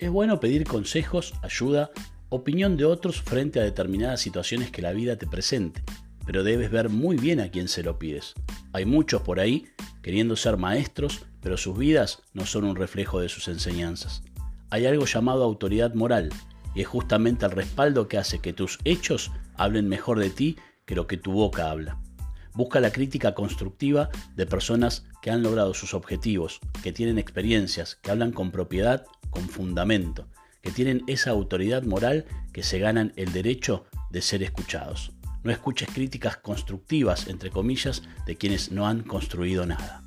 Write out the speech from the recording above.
Es bueno pedir consejos, ayuda, opinión de otros frente a determinadas situaciones que la vida te presente, pero debes ver muy bien a quién se lo pides. Hay muchos por ahí queriendo ser maestros, pero sus vidas no son un reflejo de sus enseñanzas. Hay algo llamado autoridad moral, y es justamente el respaldo que hace que tus hechos hablen mejor de ti que lo que tu boca habla. Busca la crítica constructiva de personas que han logrado sus objetivos, que tienen experiencias, que hablan con propiedad, con fundamento, que tienen esa autoridad moral que se ganan el derecho de ser escuchados. No escuches críticas constructivas, entre comillas, de quienes no han construido nada.